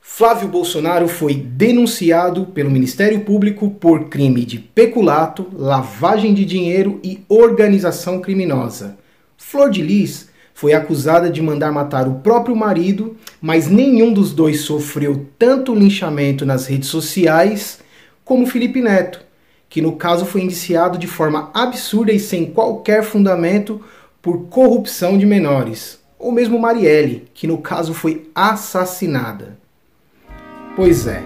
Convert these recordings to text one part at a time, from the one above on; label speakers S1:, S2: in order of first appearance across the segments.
S1: Flávio Bolsonaro foi denunciado pelo Ministério Público por crime de peculato, lavagem de dinheiro e organização criminosa. Flor de Lis foi acusada de mandar matar o próprio marido, mas nenhum dos dois sofreu tanto linchamento nas redes sociais como Felipe Neto, que no caso foi indiciado de forma absurda e sem qualquer fundamento por corrupção de menores, ou mesmo Marielle, que no caso foi assassinada. Pois é.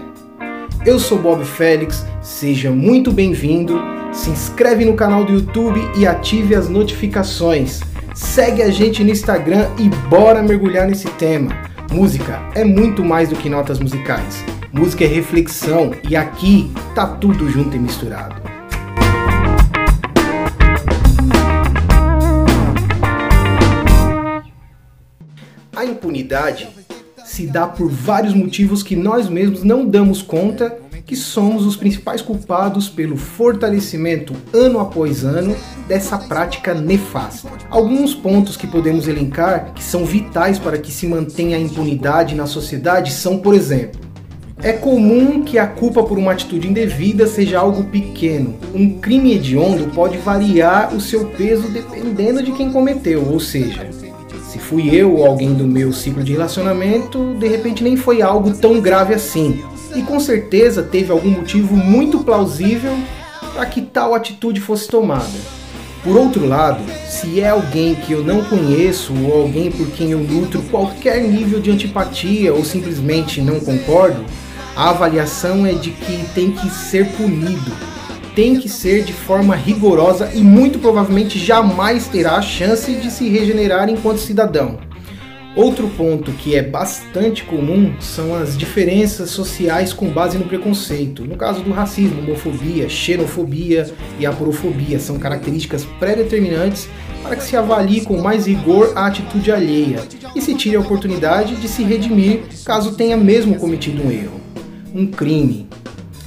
S1: Eu sou Bob Félix, seja muito bem-vindo. Se inscreve no canal do YouTube e ative as notificações. Segue a gente no Instagram e bora mergulhar nesse tema. Música é muito mais do que notas musicais. Música é reflexão e aqui tá tudo junto e misturado. A impunidade se dá por vários motivos que nós mesmos não damos conta que somos os principais culpados pelo fortalecimento ano após ano dessa prática nefasta. Alguns pontos que podemos elencar que são vitais para que se mantenha a impunidade na sociedade são, por exemplo, é comum que a culpa por uma atitude indevida seja algo pequeno. Um crime hediondo pode variar o seu peso dependendo de quem cometeu, ou seja, se fui eu ou alguém do meu ciclo de relacionamento, de repente nem foi algo tão grave assim. E com certeza teve algum motivo muito plausível para que tal atitude fosse tomada. Por outro lado, se é alguém que eu não conheço ou alguém por quem eu nutro qualquer nível de antipatia ou simplesmente não concordo, a avaliação é de que tem que ser punido. Tem que ser de forma rigorosa e muito provavelmente jamais terá a chance de se regenerar enquanto cidadão. Outro ponto que é bastante comum são as diferenças sociais com base no preconceito. No caso do racismo, homofobia, xenofobia e aporofobia são características pré-determinantes para que se avalie com mais rigor a atitude alheia e se tire a oportunidade de se redimir caso tenha mesmo cometido um erro, um crime.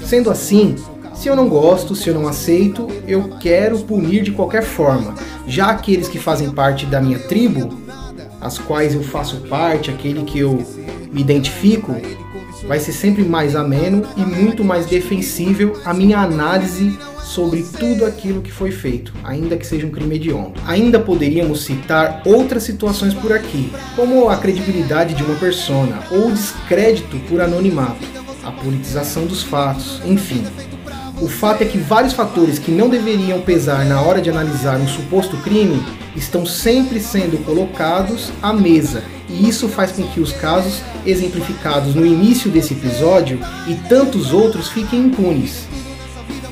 S1: Sendo assim, se eu não gosto, se eu não aceito, eu quero punir de qualquer forma. Já aqueles que fazem parte da minha tribo, as quais eu faço parte, aquele que eu me identifico, vai ser sempre mais ameno e muito mais defensível a minha análise sobre tudo aquilo que foi feito, ainda que seja um crime hediondo. Ainda poderíamos citar outras situações por aqui, como a credibilidade de uma persona ou o descrédito por anonimato, a politização dos fatos, enfim. O fato é que vários fatores que não deveriam pesar na hora de analisar um suposto crime estão sempre sendo colocados à mesa, e isso faz com que os casos exemplificados no início desse episódio e tantos outros fiquem impunes.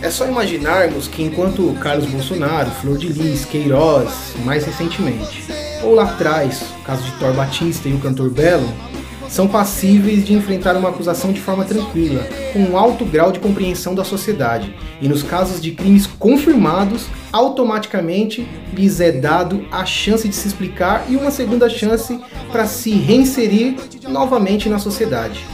S1: É só imaginarmos que enquanto Carlos Bolsonaro, Flor de Lis, Queiroz, mais recentemente, ou lá atrás, o caso de Thor Batista e o cantor Belo, são passíveis de enfrentar uma acusação de forma tranquila, com um alto grau de compreensão da sociedade, e nos casos de crimes confirmados, automaticamente lhes é dado a chance de se explicar e uma segunda chance para se reinserir novamente na sociedade.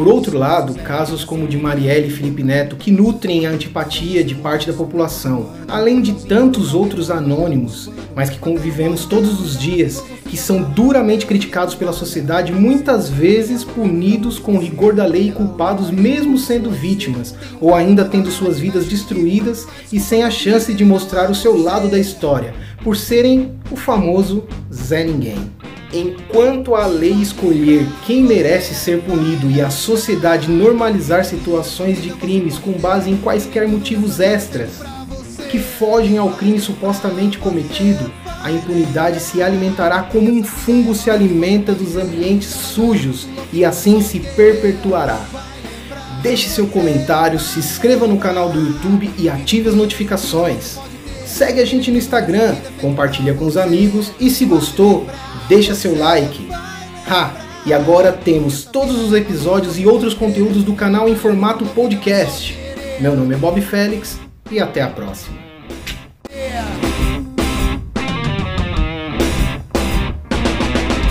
S1: Por outro lado, casos como o de Marielle e Felipe Neto, que nutrem a antipatia de parte da população, além de tantos outros anônimos, mas que convivemos todos os dias, que são duramente criticados pela sociedade, muitas vezes punidos com o rigor da lei e culpados mesmo sendo vítimas, ou ainda tendo suas vidas destruídas e sem a chance de mostrar o seu lado da história, por serem o famoso Zé Ninguém. Enquanto a lei escolher quem merece ser punido e a sociedade normalizar situações de crimes com base em quaisquer motivos extras que fogem ao crime supostamente cometido, a impunidade se alimentará como um fungo se alimenta dos ambientes sujos e assim se perpetuará. Deixe seu comentário, se inscreva no canal do YouTube e ative as notificações. Segue a gente no Instagram, compartilha com os amigos e se gostou, deixa seu like. Ha! E agora temos todos os episódios e outros conteúdos do canal em formato podcast. Meu nome é Bob Félix e até a próxima.